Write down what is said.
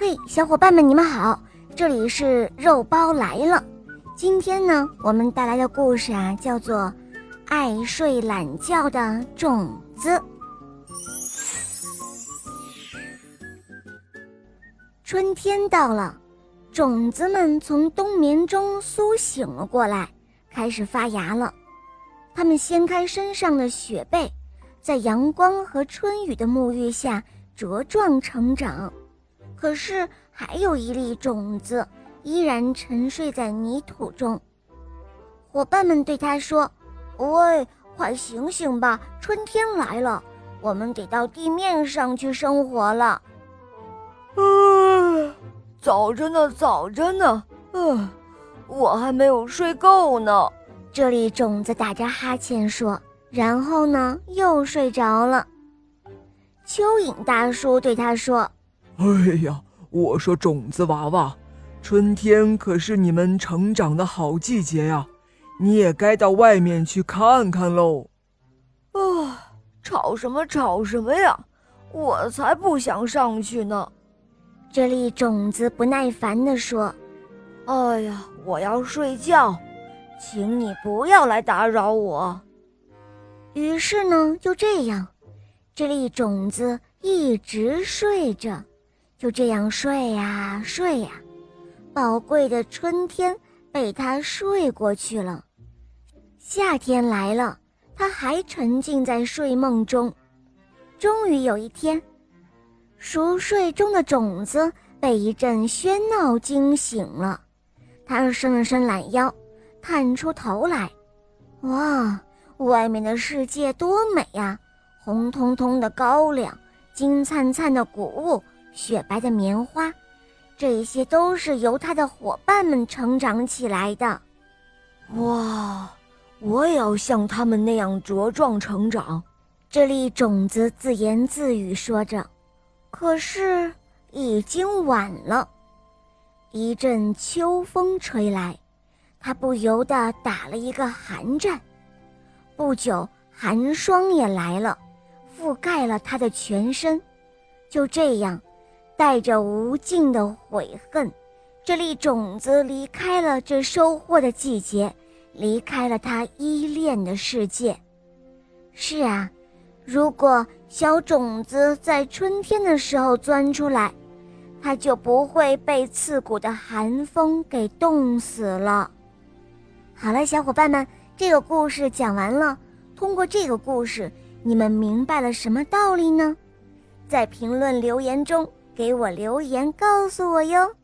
嘿，小伙伴们，你们好，这里是肉包来了。今天呢，我们带来的故事啊，叫做《爱睡懒觉的种子》。春天到了，种子们从冬眠中苏醒了过来，开始发芽了。它们掀开身上的雪被，在阳光和春雨的沐浴下茁壮成长。可是，还有一粒种子依然沉睡在泥土中。伙伴们对他说：“喂，快醒醒吧！春天来了，我们得到地面上去生活了。”嗯，早着呢，早着呢。嗯，我还没有睡够呢。这粒种子打着哈欠说，然后呢，又睡着了。蚯蚓大叔对他说。哎呀，我说种子娃娃，春天可是你们成长的好季节呀，你也该到外面去看看喽。啊，吵什么吵什么呀，我才不想上去呢。这粒种子不耐烦地说：“哎呀，我要睡觉，请你不要来打扰我。”于是呢，就这样，这粒种子一直睡着。就这样睡呀睡呀，宝贵的春天被他睡过去了。夏天来了，他还沉浸在睡梦中。终于有一天，熟睡中的种子被一阵喧闹惊醒了。他伸了伸懒腰，探出头来，哇，外面的世界多美呀！红彤彤的高粱，金灿灿的谷物。雪白的棉花，这些都是由他的伙伴们成长起来的。哇，我也要像他们那样茁壮成长。这粒种子自言自语说着。可是已经晚了。一阵秋风吹来，他不由得打了一个寒战。不久，寒霜也来了，覆盖了他的全身。就这样。带着无尽的悔恨，这粒种子离开了这收获的季节，离开了他依恋的世界。是啊，如果小种子在春天的时候钻出来，它就不会被刺骨的寒风给冻死了。好了，小伙伴们，这个故事讲完了。通过这个故事，你们明白了什么道理呢？在评论留言中。给我留言，告诉我哟。